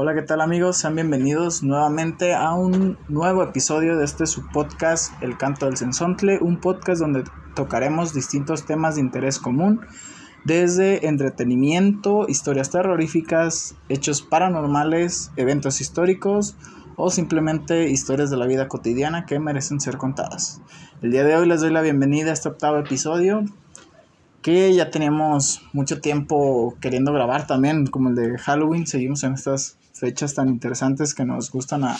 Hola, ¿qué tal amigos? Sean bienvenidos nuevamente a un nuevo episodio de este su podcast El Canto del Sensontle, un podcast donde tocaremos distintos temas de interés común, desde entretenimiento, historias terroríficas, hechos paranormales, eventos históricos o simplemente historias de la vida cotidiana que merecen ser contadas. El día de hoy les doy la bienvenida a este octavo episodio que ya teníamos mucho tiempo queriendo grabar también, como el de Halloween, seguimos en estas fechas tan interesantes que nos gustan a,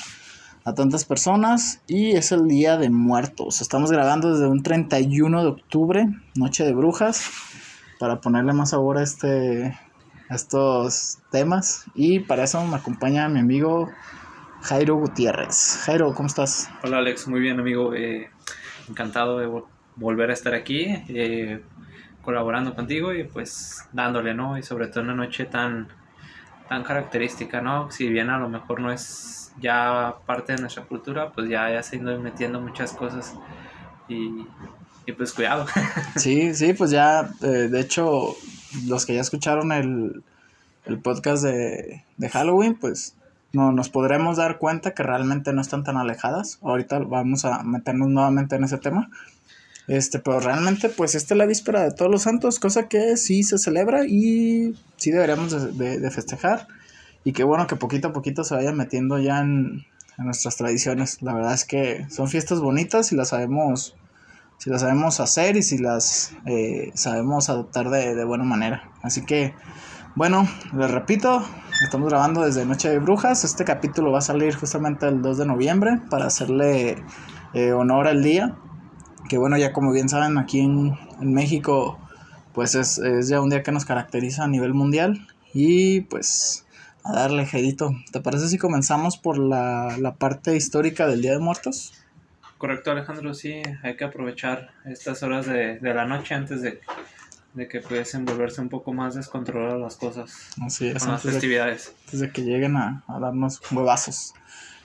a tantas personas y es el Día de Muertos. Estamos grabando desde un 31 de octubre, Noche de Brujas, para ponerle más sabor a, este, a estos temas y para eso me acompaña mi amigo Jairo Gutiérrez. Jairo, ¿cómo estás? Hola Alex, muy bien amigo, eh, encantado de volver a estar aquí. Eh, colaborando contigo y pues dándole, ¿no? Y sobre todo en una noche tan, tan característica, ¿no? Si bien a lo mejor no es ya parte de nuestra cultura, pues ya, ya se ido metiendo muchas cosas y, y pues cuidado. Sí, sí, pues ya, eh, de hecho, los que ya escucharon el, el podcast de, de Halloween, pues no, nos podremos dar cuenta que realmente no están tan alejadas. Ahorita vamos a meternos nuevamente en ese tema. Este, pero realmente, pues esta es la víspera de todos los santos, cosa que sí se celebra y sí deberíamos de, festejar. Y qué bueno que poquito a poquito se vaya metiendo ya en, nuestras tradiciones. La verdad es que son fiestas bonitas y las sabemos, si las sabemos hacer y si las eh, sabemos adoptar de, de buena manera. Así que, bueno, les repito, estamos grabando desde Noche de Brujas. Este capítulo va a salir justamente el 2 de noviembre para hacerle eh, honor al día que bueno, ya como bien saben, aquí en, México, pues es, ya un día que nos caracteriza a nivel mundial. Y pues a darle, Jedito. ¿Te parece si comenzamos por la, parte histórica del Día de Muertos? Correcto, Alejandro, sí, hay que aprovechar estas horas de, la noche antes de, que pudiesen volverse un poco más descontroladas las cosas Así es, con las festividades. antes de que lleguen a, darnos huevazos.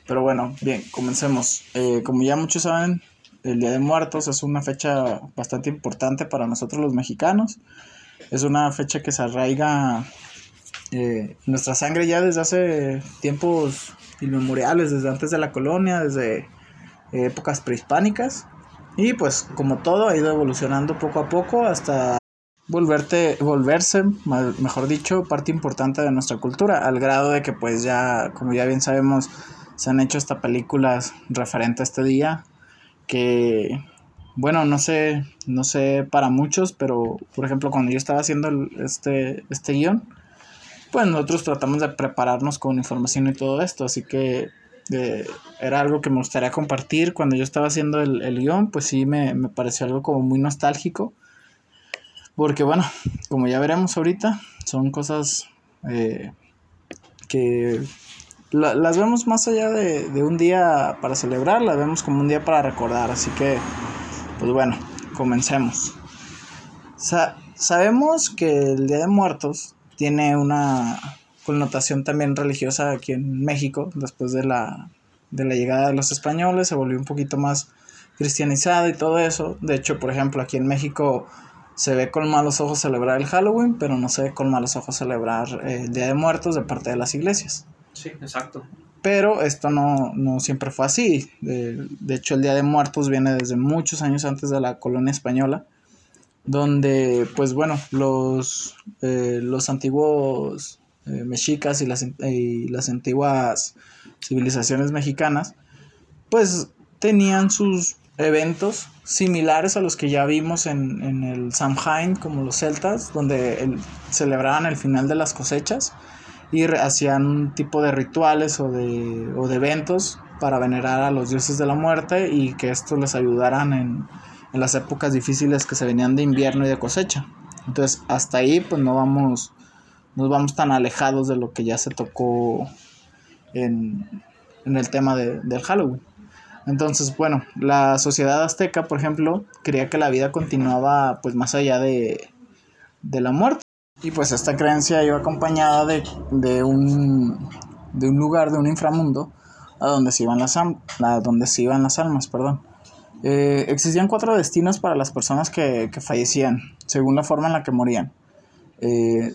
Pero bueno, bien, comencemos. Eh, como ya muchos saben, el Día de Muertos es una fecha bastante importante para nosotros los mexicanos. Es una fecha que se arraiga eh, nuestra sangre ya desde hace tiempos inmemoriales, desde antes de la colonia, desde épocas prehispánicas. Y pues como todo ha ido evolucionando poco a poco hasta volverte, volverse, mejor dicho, parte importante de nuestra cultura, al grado de que pues ya, como ya bien sabemos, se han hecho hasta películas referentes a este día que bueno, no sé, no sé para muchos, pero por ejemplo cuando yo estaba haciendo este, este guion, pues nosotros tratamos de prepararnos con información y todo esto, así que eh, era algo que me gustaría compartir. Cuando yo estaba haciendo el, el guion, pues sí me, me, pareció algo como muy nostálgico, porque bueno, como ya veremos ahorita, son cosas eh, que las vemos más allá de, un día para celebrar, las vemos como un día para recordar. Así que, pues bueno, comencemos. sabemos que el Día de Muertos tiene una connotación también religiosa aquí en México, después de la, de la llegada de los españoles, se volvió un poquito más cristianizada y todo eso. De hecho, por ejemplo, aquí en México se ve con malos ojos celebrar el Halloween, pero no se ve con malos ojos celebrar el Día de Muertos de parte de las iglesias. Sí, exacto. Pero esto no, siempre fue así. De, hecho, el Día de Muertos viene desde muchos años antes de la colonia española, donde, pues bueno, los, eh, los antiguos eh, mexicas y las, y las antiguas civilizaciones mexicanas, pues tenían sus eventos similares a los que ya vimos en, en el Samhain, como los celtas, donde celebraban el final de las cosechas y hacían un tipo de rituales o de, o de eventos para venerar a los dioses de la muerte y que esto les ayudaran en, en las épocas difíciles que se venían de invierno y de cosecha. Entonces, hasta ahí pues no vamos, nos vamos tan alejados de lo que ya se tocó en, en el tema de, del Halloween. Entonces, bueno, la sociedad azteca, por ejemplo, creía que la vida continuaba pues más allá de, de la muerte. Y pues esta creencia iba acompañada de, un, de un lugar, de un inframundo, a donde se iban las, a donde se iban las almas. Perdón. Eh, existían cuatro destinos para las personas que, fallecían, según la forma en la que morían. Eh,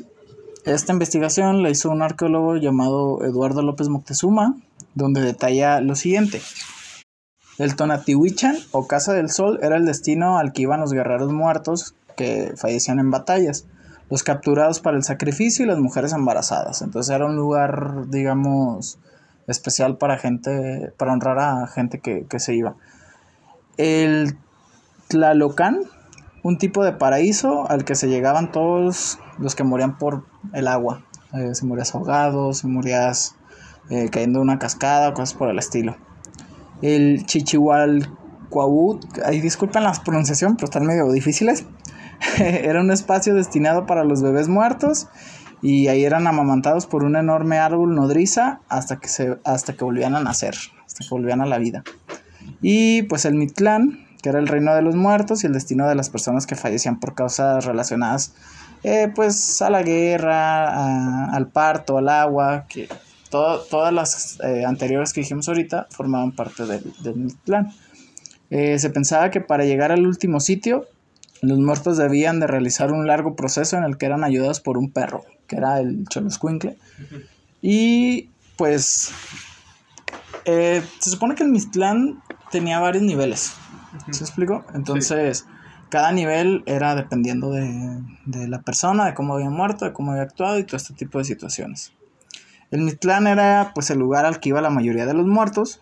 esta investigación la hizo un arqueólogo llamado Eduardo López Moctezuma, donde detalla lo siguiente. El Tonatihuichan o Casa del Sol era el destino al que iban los guerreros muertos que fallecían en batallas, los capturados para el sacrificio y las mujeres embarazadas. Entonces era un lugar, digamos, especial para gente, para honrar a gente que, se iba. El Tlalocan, un tipo de paraíso al que se llegaban todos los que morían por el agua. Eh, si morías ahogado, si morías eh, cayendo en una cascada, cosas por el estilo. El Chichihualcuaut, ahí disculpen la pronunciación, pero están medio difíciles. Era un espacio destinado para los bebés muertos y ahí eran amamantados por un enorme árbol nodriza hasta que, se, hasta que volvían a nacer, hasta que volvían a la vida. Y pues el Mitlán, que era el reino de los muertos y el destino de las personas que fallecían por causas relacionadas eh, pues a la guerra, al parto, al agua, que todas las eh, anteriores que dijimos ahorita formaban parte del, del eh, se pensaba que para llegar al último sitio, los muertos debían de realizar un largo proceso en el que eran ayudados por un perro, que era el Choloscuincle. Y pues se supone que el Mictlán tenía varios niveles. ¿Se explicó? Entonces, cada nivel era dependiendo de, la persona, de cómo había muerto, de cómo había actuado y todo este tipo de situaciones. El Mictlán era pues el lugar al que iba la mayoría de los muertos,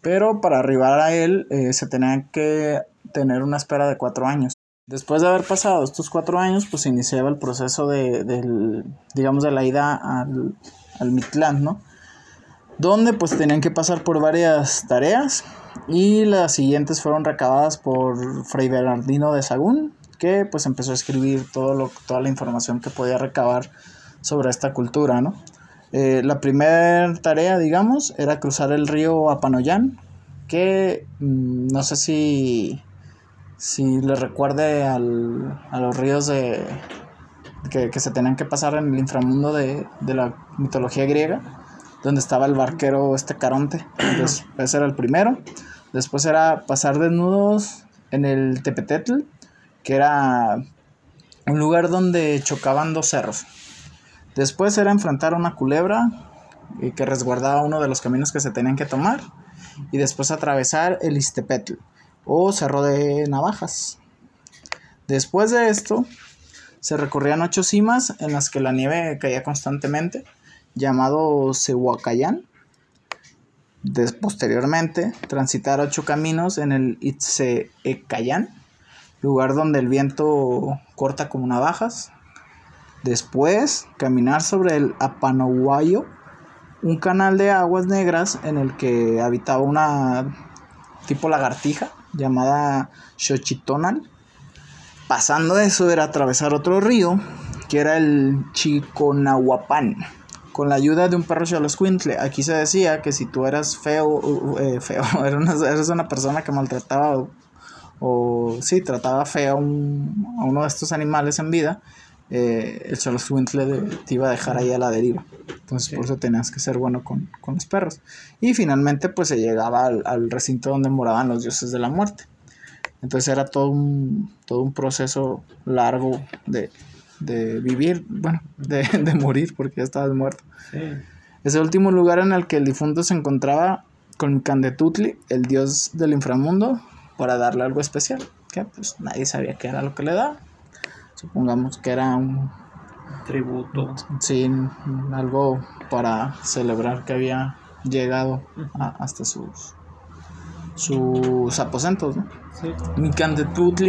pero para arribar a él eh, se tenía que tener una espera de cuatro años. Después de haber pasado estos cuatro años, pues iniciaba el proceso de, digamos, de la ida al, al Mictlán, ¿no? Donde pues tenían que pasar por varias tareas y las siguientes fueron recabadas por Fray Bernardino de Sagún, que pues empezó a escribir todo lo, toda la información que podía recabar sobre esta cultura, ¿no? Eh, la primera tarea, digamos, era cruzar el río Apanoyán, que mm, no sé si, si le recuerde al, a los ríos de, que, se tenían que pasar en el inframundo de, de la mitología griega, donde estaba el barquero este Caronte. Entonces, ese era el primero. Después era pasar desnudos en el Tepetetl, que era un lugar donde chocaban dos cerros. Después era enfrentar a una culebra eh, que resguardaba uno de los caminos que se tenían que tomar. Y después atravesar el Istepetl o Cerro de Navajas. Después de esto, se recorrían ocho cimas en las que la nieve caía constantemente, llamado Cehuacayán posteriormente, transitar ocho caminos en el Itzeecayán, lugar donde el viento corta como navajas. Después, caminar sobre el Apanohuayo, un canal de aguas negras en el que habitaba una tipo lagartija llamada Xochitonal. Pasando eso era atravesar otro río, que era el Chiconahuapán con la ayuda de un perro Xoloscuintle. Aquí se decía que si tú eras feo, eh, feo, eres una, persona que maltrataba o, o sí, trataba feo a, uno de estos animales en vida, eh, el Xoloscuintle te iba a dejar ahí a la deriva. Entonces por eso tenías que ser bueno con, los perros. Y finalmente pues se llegaba al, al, recinto donde moraban los dioses de la muerte. Entonces era todo un, todo un proceso largo de, de vivir, bueno, de, de morir porque ya estabas muerto. Sí. Es el último lugar en el que el difunto se encontraba con Candetutli, el dios del inframundo, para darle algo especial. Que pues nadie sabía qué era lo que le daba. Supongamos que era un tributo. Sí, algo para celebrar que había llegado hasta sus sus aposentos, ¿no? Sí.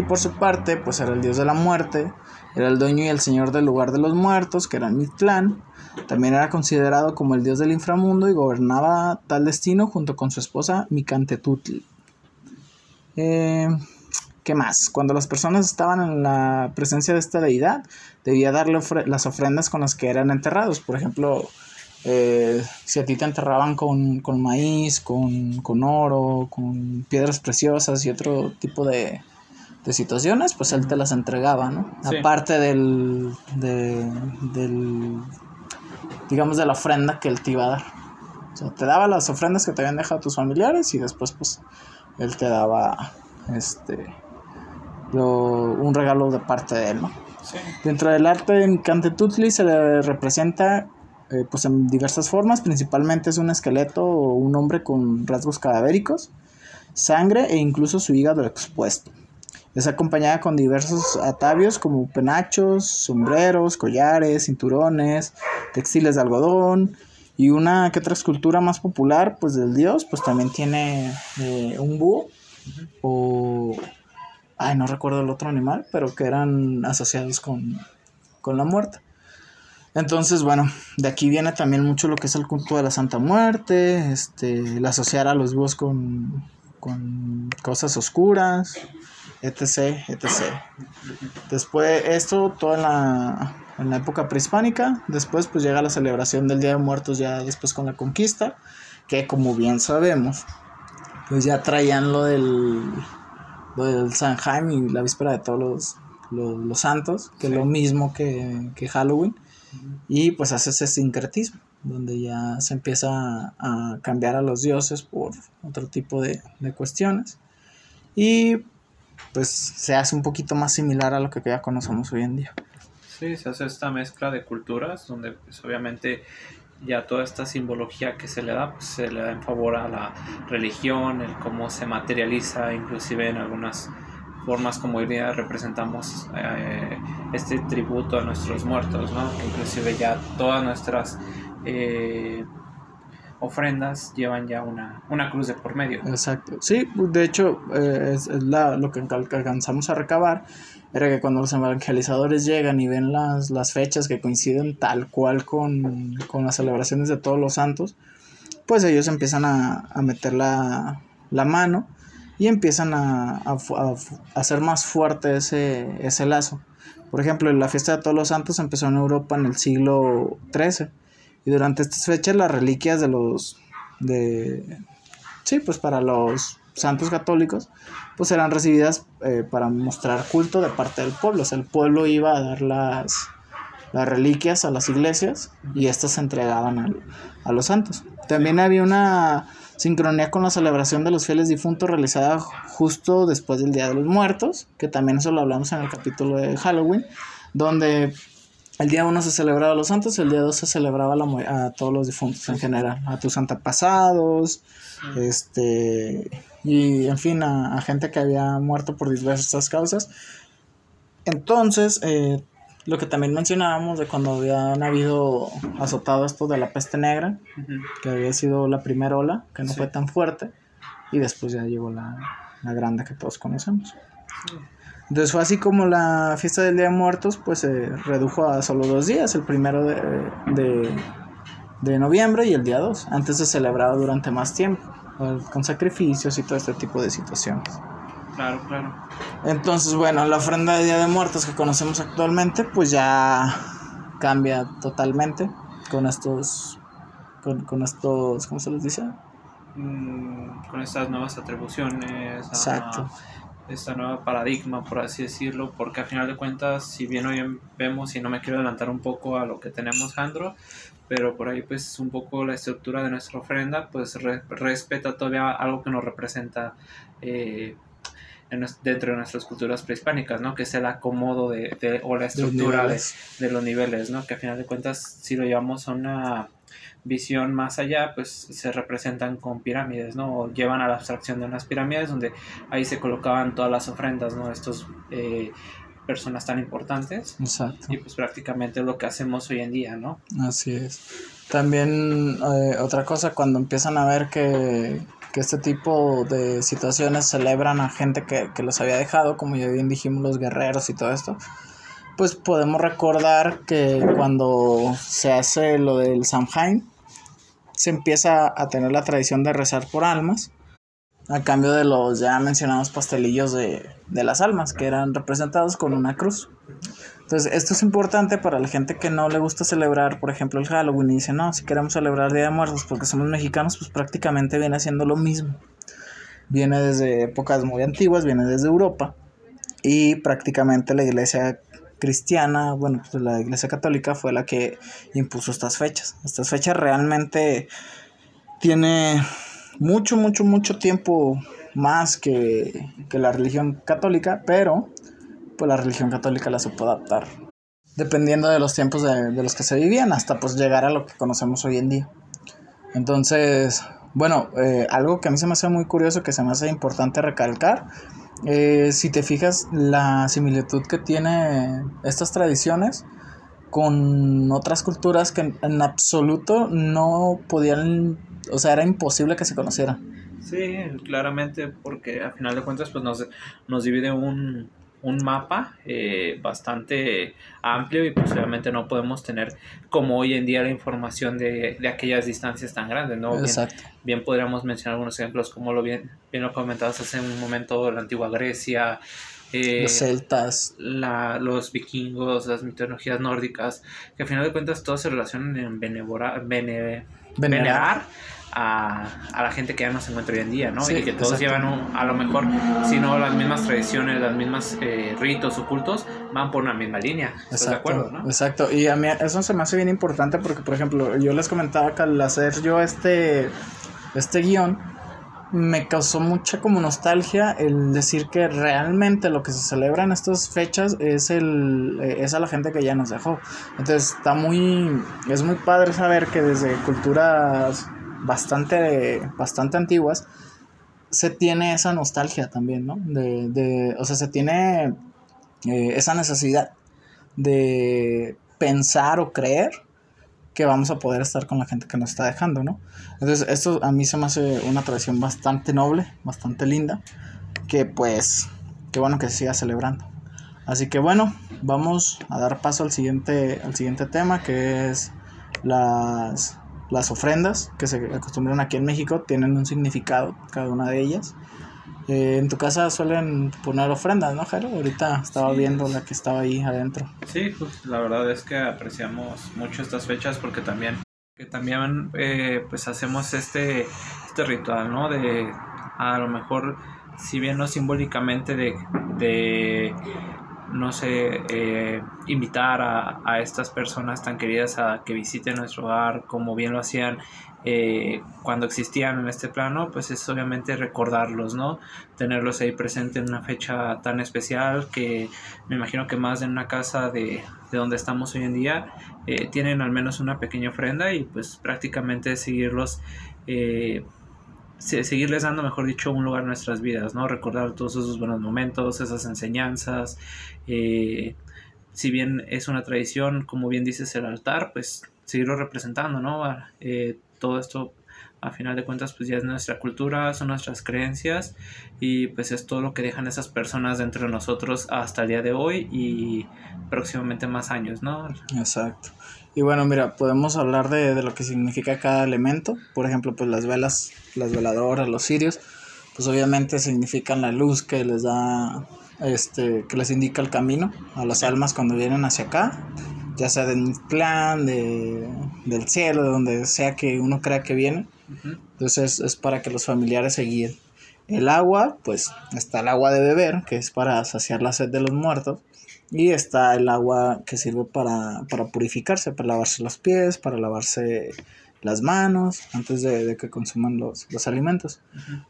Por su parte, pues era el dios de la muerte, era el dueño y el señor del lugar de los muertos, que era Mictlán. También era considerado como el dios del inframundo y gobernaba tal destino junto con su esposa Micantetutli. Eh, ¿Qué más? Cuando las personas estaban en la presencia de esta deidad, debía darle las ofrendas con las que eran enterrados. Por ejemplo, eh, si a ti te enterraban con, maíz, con, oro, con piedras preciosas y otro tipo de, situaciones, pues él te las entregaba, ¿no? Aparte del, del, digamos, de la ofrenda que él te iba a dar. O sea, te daba las ofrendas que te habían dejado tus familiares y después, pues, él te daba, este, un regalo de parte de él, ¿no? Dentro del arte en Cantetutli se le representa eh, pues en diversas formas, principalmente es un esqueleto o un hombre con rasgos cadavéricos, sangre e incluso su hígado expuesto. Es acompañada con diversos atavios como penachos, sombreros, collares, cinturones, textiles de algodón y una que otra escultura más popular pues del dios pues también tiene eh, un búho o ay no recuerdo el otro animal pero que eran asociados con, con la muerte. Entonces, bueno, de aquí viene también mucho lo que es el culto de la Santa Muerte, este, el asociar a los búhos con, con cosas oscuras, etc, etc. Después, esto todo en la, en la época prehispánica, después pues llega la celebración del Día de Muertos ya después con la conquista, que como bien sabemos, pues ya traían lo del, lo del San Jaime y la víspera de todos los, los, santos, que es lo mismo que, que Halloween, y pues hace ese sincretismo donde ya se empieza a cambiar a los dioses por otro tipo de, de cuestiones. Y pues se hace un poquito más similar a lo que ya conocemos hoy en día. Sí, se hace esta mezcla de culturas donde pues obviamente ya toda esta simbología que se le da, pues se le da en favor a la religión, el cómo se materializa, inclusive en algunas formas como hoy día representamos eh, este tributo a nuestros muertos, ¿no? Inclusive ya todas nuestras eh, ofrendas llevan ya una, una cruz de por medio. Exacto. Sí, de hecho, eh, es, la, lo que alcanzamos a recabar era que cuando los evangelizadores llegan y ven las, las fechas que coinciden tal cual con, las celebraciones de todos los santos, pues ellos empiezan a, meter la, mano y empiezan a, a, hacer más fuerte ese, ese lazo. Por ejemplo, la fiesta de todos los santos empezó en Europa en el siglo XIII y durante estas fechas las reliquias de los de sí, pues para los santos católicos, pues eran recibidas eh, para mostrar culto de parte del pueblo. O sea, el pueblo iba a dar las, las reliquias a las iglesias y estas se entregaban a los santos. También había una sincronía con la celebración de los fieles difuntos realizada justo después del Día de los Muertos, que también eso lo hablamos en el capítulo de Halloween, donde el día 1 se celebraba a los santos, el día 2 se celebraba a todos los difuntos en general, a tus antepasados, este, y en fin, a, gente que había muerto por diversas causas. Entonces, eh, lo que también mencionábamos de cuando habían habido azotado esto de la peste negra, que había sido la primera ola, que no fue tan fuerte, y después ya llegó la, la grande que todos conocemos. Entonces fue así como la fiesta del Día de Muertos pues se redujo a solo dos días, el primero de, de, noviembre y el día 2. Antes se celebraba durante más tiempo, con sacrificios y todo este tipo de situaciones. Claro, claro. Entonces, bueno, la ofrenda de Día de Muertos que conocemos actualmente pues ya cambia totalmente con estos, con, con estos, ¿cómo se les dice? Mm, con estas nuevas atribuciones. Exacto esta nueva paradigma, por así decirlo, porque al final de cuentas, si bien hoy vemos, y no me quiero adelantar un poco a lo que tenemos, Jandro, pero por ahí pues un poco la estructura de nuestra ofrenda, pues respeta todavía algo que nos representa eh, dentro de nuestras culturas prehispánicas, ¿no? Que es el acomodo de, o la estructura de, de, los niveles, ¿no? Que al final de cuentas, si lo llevamos a una visión más allá, pues se representan con pirámides, ¿no? O llevan a la abstracción de unas pirámides donde ahí se colocaban todas las ofrendas, ¿no? Estos eh, personas tan importantes. Exacto. Y pues prácticamente es lo que hacemos hoy en día, ¿no? Así es. También eh, otra cosa, cuando empiezan a ver que, que, este tipo de situaciones celebran a gente que, que los había dejado, como ya bien dijimos, los guerreros y todo esto, pues podemos recordar que cuando se hace lo del Samhain, se empieza a tener la tradición de rezar por almas, a cambio de los ya mencionados pastelillos de, las almas, que eran representados con una cruz. Entonces, esto es importante para la gente que no le gusta celebrar, por ejemplo, el Halloween y dice, no, si queremos celebrar Día de Muertos porque somos mexicanos, pues prácticamente viene haciendo lo mismo. Viene desde épocas muy antiguas, viene desde Europa y prácticamente la iglesia cristiana, bueno, pues la Iglesia Católica fue la que impuso estas fechas. Estas fechas realmente tiene mucho, mucho, mucho tiempo más que, la religión católica, pero pues la religión católica la supo adaptar. Dependiendo de los tiempos de, de los que se vivían, hasta pues llegar a lo que conocemos hoy en día. Entonces, bueno, eh, algo que a mí se me hace muy curioso, que se me hace importante recalcar, eh, si te fijas la similitud que tiene estas tradiciones con otras culturas que en, absoluto no podían, o sea, era imposible que se conocieran. Sí, claramente, porque a final de cuentas pues nos, nos divide un, un mapa eh, bastante amplio y posiblemente no podemos tener como hoy en día la información de, de aquellas distancias tan grandes, ¿no? Exacto. Bien, podríamos mencionar algunos ejemplos como lo bien, bien lo comentabas hace un momento, la antigua Grecia, eh, los celtas, la, los vikingos, las mitologías nórdicas, que al final de cuentas todos se relacionan en venerar, venerar a, a, la gente que ya no se encuentra hoy en día, ¿no? y que todos llevan a lo mejor, si no las mismas tradiciones, las mismas eh, ritos ocultos, van por una misma línea. ¿Estás de acuerdo, no? Exacto. Y a mí eso se me hace bien importante porque, por ejemplo, yo les comentaba que al hacer yo este, este guion, me causó mucha como nostalgia el decir que realmente lo que se celebra en estas fechas es el eh, es a la gente que ya nos dejó. Entonces está muy es muy padre saber que desde culturas bastante, bastante antiguas, se tiene esa nostalgia también, ¿no? De, de o sea, se tiene eh, esa necesidad de pensar o creer que vamos a poder estar con la gente que nos está dejando, ¿no? Entonces, esto a mí se me hace una tradición bastante noble, bastante linda, que pues, qué bueno que se siga celebrando. Así que bueno, vamos a dar paso al siguiente, al siguiente tema, que es las las ofrendas que se acostumbran aquí en México tienen un significado, cada una de ellas. Eh, en tu casa suelen poner ofrendas, ¿no, Jaro? Ahorita estaba viendo la que estaba ahí adentro. Sí, pues la verdad es que apreciamos mucho estas fechas porque también, que también eh, pues hacemos este, este ritual, ¿no? De a lo mejor, si bien no simbólicamente de, de no sé, eh, invitar a, a, estas personas tan queridas a que visiten nuestro hogar, como bien lo hacían eh, cuando existían en este plano, pues es obviamente recordarlos, ¿no? Tenerlos ahí presente en una fecha tan especial que me imagino que más de una casa de, de donde estamos hoy en día eh, tienen al menos una pequeña ofrenda y pues prácticamente seguirlos seguirles dando, mejor dicho, un lugar en nuestras vidas, ¿no? Recordar todos esos buenos momentos, esas enseñanzas. Eh, si bien es una tradición, como bien dices, el altar, pues seguirlo representando, ¿no? Eh, todo esto, a final de cuentas, pues ya es nuestra cultura, son nuestras creencias y pues es todo lo que dejan esas personas dentro de nosotros hasta el día de hoy y próximamente más años, ¿no? Exacto. Y bueno, mira, podemos hablar de, de, lo que significa cada elemento. Por ejemplo, pues las velas, las veladoras, los cirios, pues obviamente significan la luz que les da, este, que les indica el camino a las almas cuando vienen hacia acá, ya sea del plan, de, del cielo, de donde sea que uno crea que viene. Entonces es para que los familiares se guíen. El agua, pues está el agua de beber, que es para saciar la sed de los muertos. Y está el agua que sirve para, purificarse, para lavarse los pies, para lavarse las manos antes de, que consuman los, alimentos.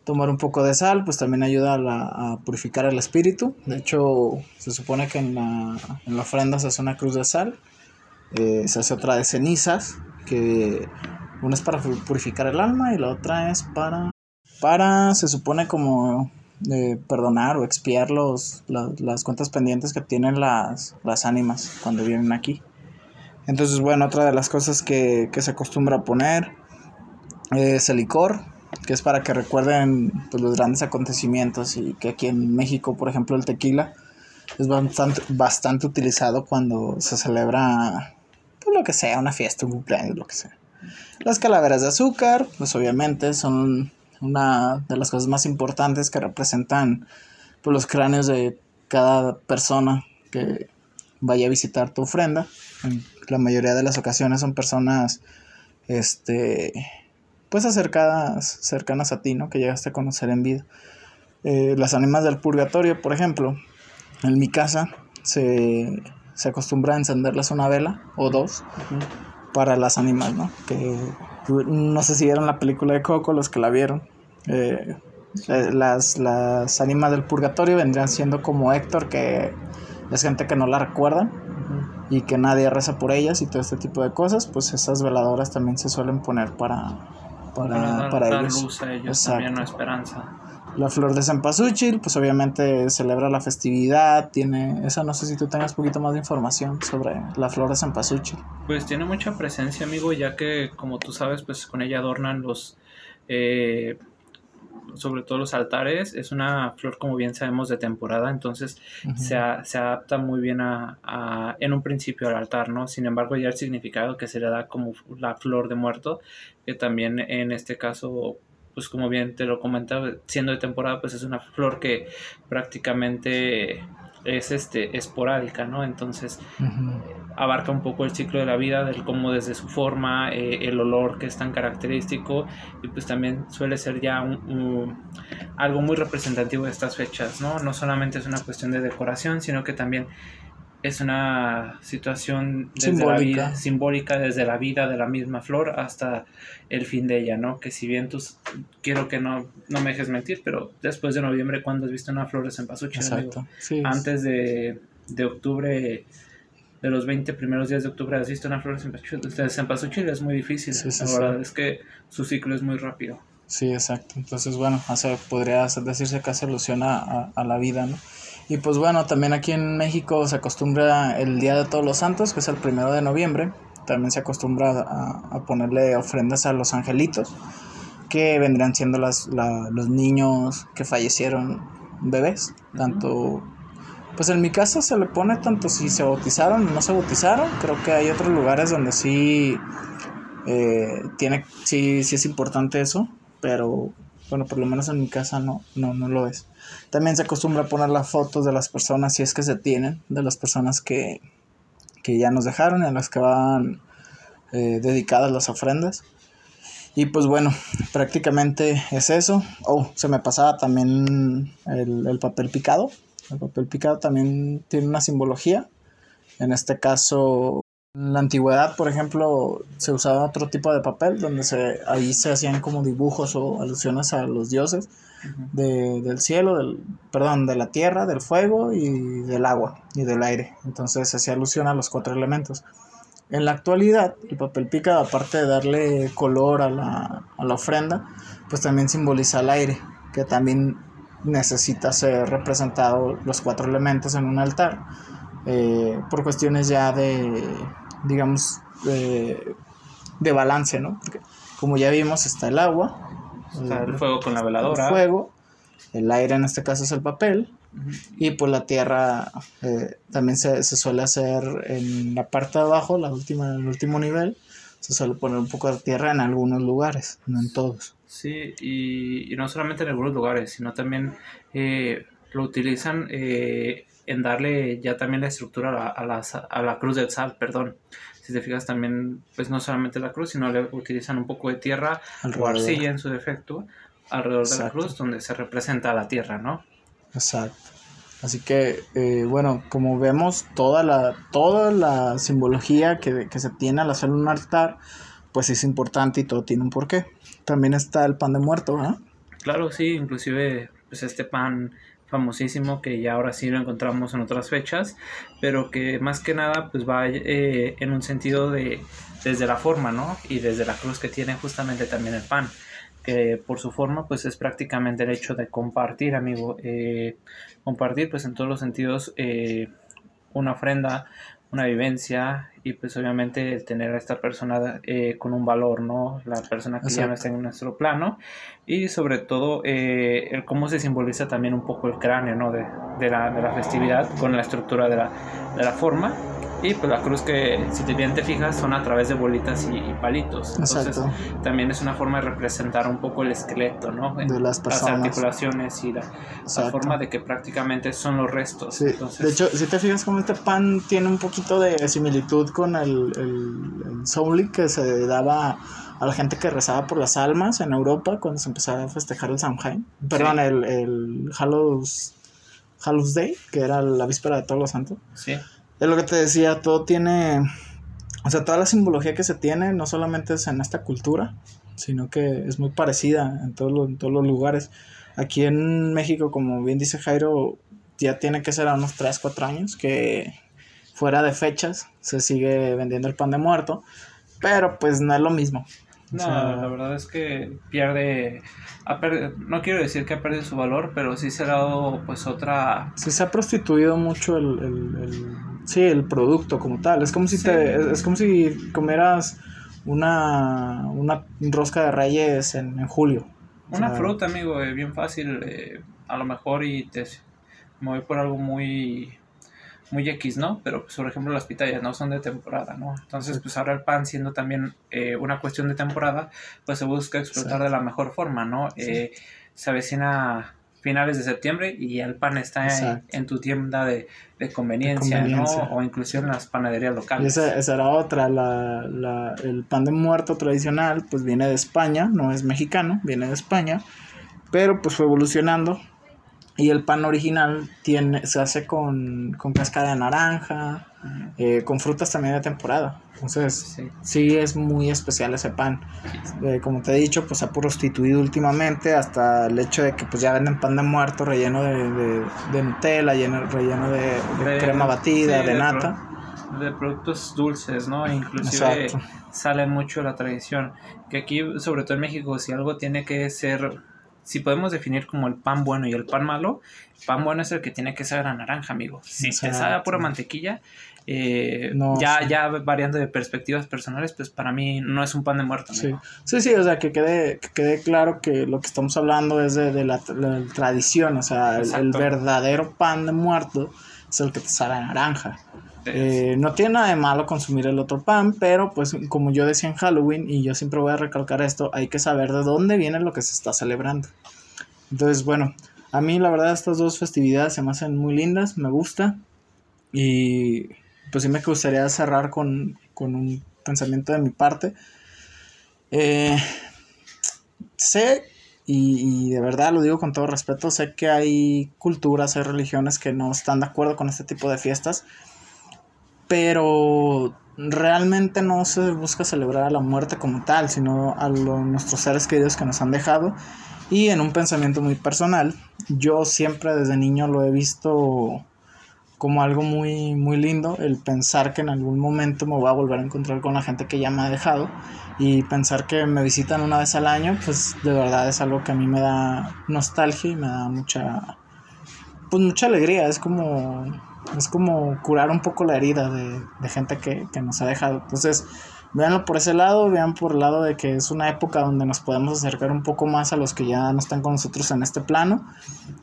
Tomar un poco de sal, pues también ayuda a, purificar el espíritu. De hecho, se supone que en la, en la ofrenda se hace una cruz de sal, eh, se hace otra de cenizas, que una es para purificar el alma y la otra es para, para se supone como perdonar o expiar los, las cuentas pendientes que tienen las, las ánimas cuando vienen aquí. Entonces, bueno, otra de las cosas que, se acostumbra a poner es el licor, que es para que recuerden pues, los grandes acontecimientos y que aquí en México, por ejemplo, el tequila es bastante, bastante utilizado cuando se celebra lo que sea, una fiesta, un cumpleaños, lo que sea. Las calaveras de azúcar, pues obviamente son una de las cosas más importantes que representan pues, los cráneos de cada persona que vaya a visitar tu ofrenda. En la mayoría de las ocasiones son personas este pues acercadas, cercanas a ti, ¿no? Que llegaste a conocer en vida. Eh, las ánimas del purgatorio, por ejemplo, en mi casa se, se acostumbra a encenderles una vela o dos para las ánimas, ¿no? Que no sé si vieron la película de Coco, los que la vieron. Eh, las, las ánimas del purgatorio vendrían siendo como Héctor que es gente que no la recuerdan y que nadie reza por ellas y todo este tipo de cosas, pues esas veladoras también se suelen poner para, para, para, dar ellos. luz a ellos Exacto. también, no esperanza. La flor de cempasúchil, pues obviamente celebra la festividad, tiene, esa no sé si tú tengas un poquito más de información sobre la flor de cempasúchil. Pues tiene mucha presencia, amigo, ya que como tú sabes, pues con ella adornan los, eh, sobre todo los altares. Es una flor, como bien sabemos, de temporada, entonces se, a- se adapta muy bien a, a- en un principio al altar, ¿no? Sin embargo, ya el significado que se le da como la flor de muerto, que también en este caso, pues como bien te lo comentaba, siendo de temporada, pues es una flor que prácticamente es este esporádica, ¿no? Entonces abarca un poco el ciclo de la vida, del cómo desde su forma, eh, el olor que es tan característico y pues también suele ser ya un- un- algo muy representativo de estas fechas, ¿no? No solamente es una cuestión de decoración, sino que también es una situación desde la Simbólica. vida, simbólica desde la vida de la misma flor hasta el fin de ella, ¿no? Que si bien tú, quiero que no, no me dejes mentir, pero después de noviembre, ¿cuándo has visto una flor de cempasúchil? Exacto. Sí, antes de, de octubre, de los 20 primeros días de octubre, has visto una flor de cempasúchil, es muy difícil. Sí, sí, la verdad es que su ciclo es muy rápido. Sí, exacto. Entonces, bueno, hace, podría hacer- decirse que hace alusión a, a- a la vida, ¿no? Y pues bueno, también aquí en México se acostumbra el Día de Todos los Santos, que es el primero de noviembre. También se acostumbra a, ponerle ofrendas a los angelitos, que vendrían siendo las, la- los niños que fallecieron bebés. Tanto, pues en mi casa se le pone tanto si se bautizaron o no se bautizaron. Creo que hay otros lugares donde sí, eh, tiene, sí, sí es importante eso, pero bueno, por lo menos en mi casa no, no, no lo es. También se acostumbra a poner las fotos de las personas, si es que se tienen, de las personas que, que ya nos dejaron y a las que van eh, dedicadas las ofrendas. Y pues bueno, prácticamente es eso. Oh, se me pasaba también el, el papel picado. El papel picado también tiene una simbología. En este caso, en la antigüedad, por ejemplo, se usaba otro tipo de papel donde se, ahí se hacían como dibujos o alusiones a los dioses de- del cielo, del, perdón, de la tierra, del fuego y del agua y del aire. Entonces se hacía alusión a los cuatro elementos. En la actualidad, el papel picado, aparte de darle color a la, a la ofrenda, pues también simboliza el aire, que también necesita ser representado los cuatro elementos en un altar, eh, por cuestiones ya de, digamos, de, de balance, ¿no? Como ya vimos, está el agua, El el- fuego con la el veladora. fuego, el aire en este caso es el papel, y pues la tierra eh, también se, se suele hacer en la parte de abajo, la última, el último nivel, se suele poner un poco de tierra en algunos lugares, no en todos. Sí, y, y no solamente en algunos lugares, sino también eh, lo utilizan eh, en darle ya también la estructura a la, a la a la cruz del sal, perdón. Si te fijas también, pues no solamente la cruz, sino le utilizan un poco de tierra o Alrededor. arcilla en su defecto alrededor de la cruz donde se representa la tierra, ¿no? Exacto. Así que, eh, bueno, como vemos, toda la, toda la simbología que, que se tiene al hacer un altar, pues es importante y todo tiene un porqué. También está el pan de muerto, ¿verdad? Claro, sí, inclusive pues este pan famosísimo que ya ahora sí lo encontramos en otras fechas, pero que más que nada pues va eh, en un sentido de desde la forma, ¿no? Y desde la cruz que tiene justamente también el pan, que por su forma pues es prácticamente el hecho de compartir, amigo, eh, compartir pues en todos los sentidos eh, una ofrenda, una vivencia y pues obviamente el tener a esta persona eh, con un valor, ¿no? La persona que ya no Exacto. está en nuestro plano y sobre todo eh, el cómo se simboliza también un poco el cráneo, ¿no? De, de la, de la festividad con la estructura de la, de la forma y pues la cruz que si te bien te fijas son a través de bolitas y, y palitos. Entonces Exacto. también es una forma de representar un poco el esqueleto, ¿no? De las personas. articulaciones y la, forma de que prácticamente son los restos. Sí, Entonces, de hecho, si te fijas como este pan tiene un poquito de similitud con el, el, el Souli que se daba a la gente que rezaba por las almas en Europa cuando se empezaba a festejar el Samhain. Perdón, el, el Hallows, Hallows Day, que era la víspera de todos los santos. sí. Es lo que te decía, todo tiene, o sea, toda la simbología que se tiene no solamente es en esta cultura, sino que es muy parecida en todos los, en todos los lugares. Aquí en México, como bien dice Jairo, ya tiene que ser a unos 3, 4 años que fuera de fechas se sigue vendiendo el pan de muerto, pero pues no es lo mismo. No, la verdad es que pierde, no quiero decir que ha perdido su valor, pero sí se ha dado pues otra... Sí se ha prostituido mucho el, el, sí, el producto como tal, es como si te, es, como si comieras una, una rosca de reyes en, julio. Una fruta, amigo, es bien fácil, eh, a lo mejor y te me voy por algo muy muy X, ¿no? Pero, pues, por ejemplo, las pitayas no son de temporada, ¿no? Entonces, pues ahora el pan siendo también eh, una cuestión de temporada, pues se busca explotar de la mejor forma, ¿no? Eh, se avecina finales de septiembre y el pan está en, tu tienda de, conveniencia, ¿no? O incluso en las panaderías locales. esa, esa era otra, la, la, el pan de muerto tradicional, pues viene de España, no es mexicano, viene de España, pero pues fue evolucionando y el pan original tiene, se hace con, con cascada de naranja, eh, con frutas también de temporada. Entonces, sí, es muy especial ese pan. Eh, como te he dicho, pues se ha prostituido últimamente hasta el hecho de que pues ya venden pan de muerto relleno de, de, Nutella, lleno, relleno de, crema batida, de, nata. De productos dulces, ¿no? Inclusive sale mucho la tradición. Que aquí, sobre todo en México, si algo tiene que ser si podemos definir como el pan bueno y el pan malo, el pan bueno es el que tiene que saber a naranja, amigo. Si te sabe a pura mantequilla, eh, ya, ya variando de perspectivas personales, pues para mí no es un pan de muerto. Sí. sí, sí, o sea, que quede, que quede claro que lo que estamos hablando es de, la, tradición, o sea, el, verdadero pan de muerto es el que te sabe a naranja. Eh, no tiene nada de malo consumir el otro pan, pero pues como yo decía en Halloween, y yo siempre voy a recalcar esto, hay que saber de dónde viene lo que se está celebrando. Entonces, bueno, a mí la verdad estas dos festividades se me hacen muy lindas, me gusta. Y pues sí me gustaría cerrar con, un pensamiento de mi parte. Eh, sé, y, y, de verdad lo digo con todo respeto, sé que hay culturas, hay religiones que no están de acuerdo con este tipo de fiestas pero realmente no se busca celebrar a la muerte como tal, sino a nuestros seres queridos que nos han dejado. Y en un pensamiento muy personal, yo siempre desde niño lo he visto como algo muy, muy lindo, el pensar que en algún momento me voy a volver a encontrar con la gente que ya me ha dejado y pensar que me visitan una vez al año, pues de verdad es algo que a mí me da nostalgia y me da mucha, pues mucha alegría, es como es como curar un poco la herida de, gente que, nos ha dejado. Entonces, véanlo por ese lado, vean por el lado de que es una época donde nos podemos acercar un poco más a los que ya no están con nosotros en este plano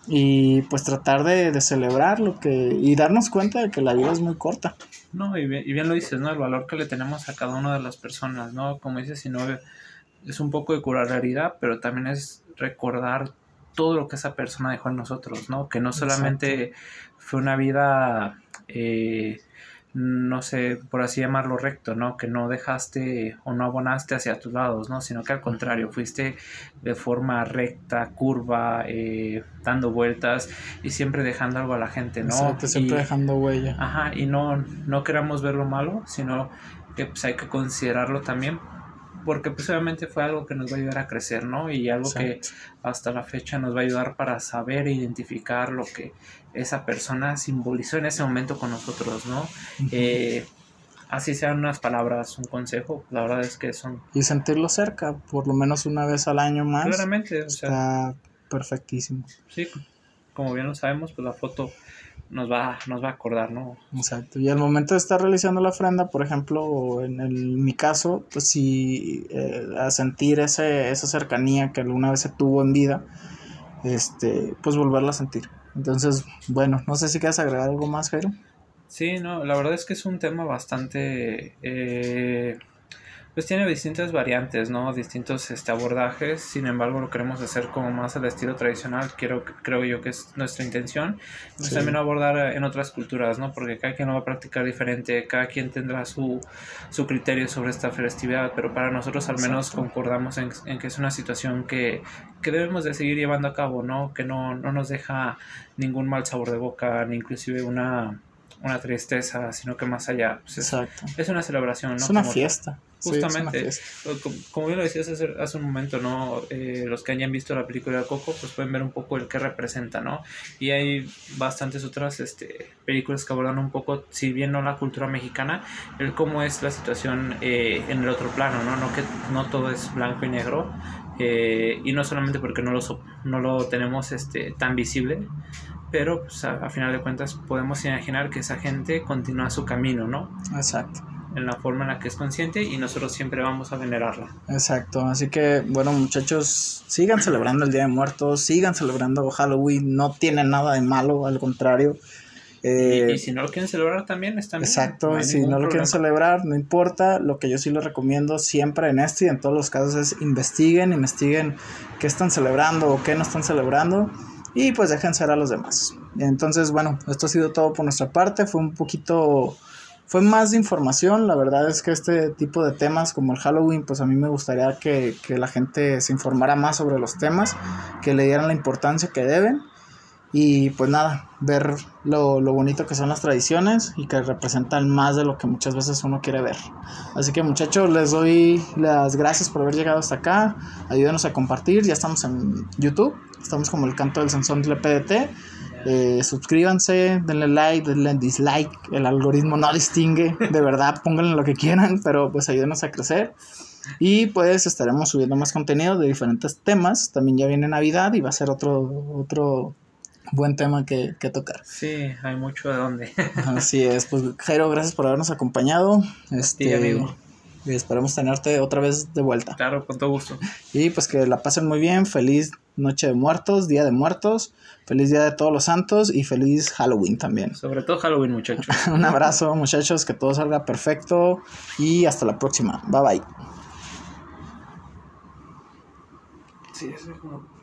y pues tratar de, celebrar lo que y darnos cuenta de que la vida es muy corta. No, y bien, y bien, lo dices, ¿no? El valor que le tenemos a cada una de las personas, ¿no? Como dices, si no es un poco de curar la herida, pero también es recordar todo lo que esa persona dejó en nosotros, ¿no? Que no solamente fue una vida, eh, no sé, por así llamarlo recto, ¿no? Que no dejaste o no abonaste hacia tus lados, ¿no? Sino que al contrario, fuiste de forma recta, curva, eh, dando vueltas y siempre dejando algo a la gente, ¿no? Exacto, siempre dejando huella. Ajá, y no, no queramos ver lo malo, sino que pues hay que considerarlo también porque pues obviamente fue algo que nos va a ayudar a crecer, ¿no? Y algo que hasta la fecha nos va a ayudar para saber e identificar lo que esa persona simbolizó en ese momento con nosotros, ¿no? Eh, así sean unas palabras, un consejo, la verdad es que son... Y sentirlo cerca, por lo menos una vez al año más. Claramente, o sea... Está perfectísimo. Sí, como bien lo sabemos, pues la foto nos va, nos va a acordar, ¿no? Exacto. Y al momento de estar realizando la ofrenda, por ejemplo, en, el, mi caso, pues sí, eh, a sentir ese, esa cercanía que alguna vez se tuvo en vida, este, pues volverla a sentir. Entonces, bueno, no sé si quieres agregar algo más, Jairo. Sí, no, la verdad es que es un tema bastante... Eh, pues tiene distintas variantes, ¿no? Distintos este, abordajes, sin embargo lo queremos hacer como más al estilo tradicional, quiero, creo yo que es nuestra intención, pues también abordar en otras culturas, ¿no? Porque cada quien lo va a practicar diferente, cada quien tendrá su, su criterio sobre esta festividad, pero para nosotros al menos concordamos en, que es una situación que, que, debemos de seguir llevando a cabo, ¿no? Que no, no nos deja ningún mal sabor de boca, ni inclusive una una tristeza, sino que más allá. Pues, Exacto. Es una celebración, ¿no? Es una fiesta. Justamente, como bien lo decías hace, hace un momento, ¿no? Eh, los que hayan visto la película de Coco, pues pueden ver un poco el que representa, ¿no? Y hay bastantes otras este, películas que abordan un poco, si bien no la cultura mexicana, el cómo es la situación eh, en el otro plano, ¿no? No que no todo es blanco y negro, eh, y no solamente porque no lo, no lo tenemos este, tan visible, pero pues, a, a, final de cuentas podemos imaginar que esa gente continúa su camino, ¿no? Exacto en la forma en la que es consciente y nosotros siempre vamos a venerarla. Exacto, así que bueno muchachos, sigan celebrando el Día de Muertos, sigan celebrando Halloween, no tiene nada de malo, al contrario. Eh, y, si no lo quieren celebrar también está bien. Exacto, si no lo quieren celebrar, no importa. Lo que yo sí les recomiendo siempre en este y en todos los casos es investiguen, investiguen qué están celebrando o qué no están celebrando y pues dejen ser a los demás. Entonces, bueno, esto ha sido todo por nuestra parte. Fue un poquito fue más de información. La verdad es que este tipo de temas como el Halloween, pues a mí me gustaría que, la gente se informara más sobre los temas, que le dieran la importancia que deben. Y pues nada, ver lo, lo, bonito que son las tradiciones y que representan más de lo que muchas veces uno quiere ver. Así que muchachos, les doy las gracias por haber llegado hasta acá. Ayúdenos a compartir, ya estamos en YouTube, estamos como el canto del Sansón PDT. Eh, suscríbanse, denle like, denle dislike. El algoritmo no distingue, de verdad, pónganle lo que quieran, pero pues ayúdenos a crecer. Y pues estaremos subiendo más contenido de diferentes temas. También ya viene Navidad y va a ser otro, otro buen tema que, tocar. Sí, hay mucho de dónde. Así es, pues Jairo, gracias por habernos acompañado. Este, amigo. Y esperamos tenerte otra vez de vuelta. Claro, con todo gusto. Y pues que la pasen muy bien. Feliz Noche de Muertos, Día de Muertos. Feliz Día de Todos los Santos y feliz Halloween también. Sobre todo Halloween, muchachos. Un abrazo, muchachos, que todo salga perfecto y hasta la próxima. Bye bye. Sí, es como...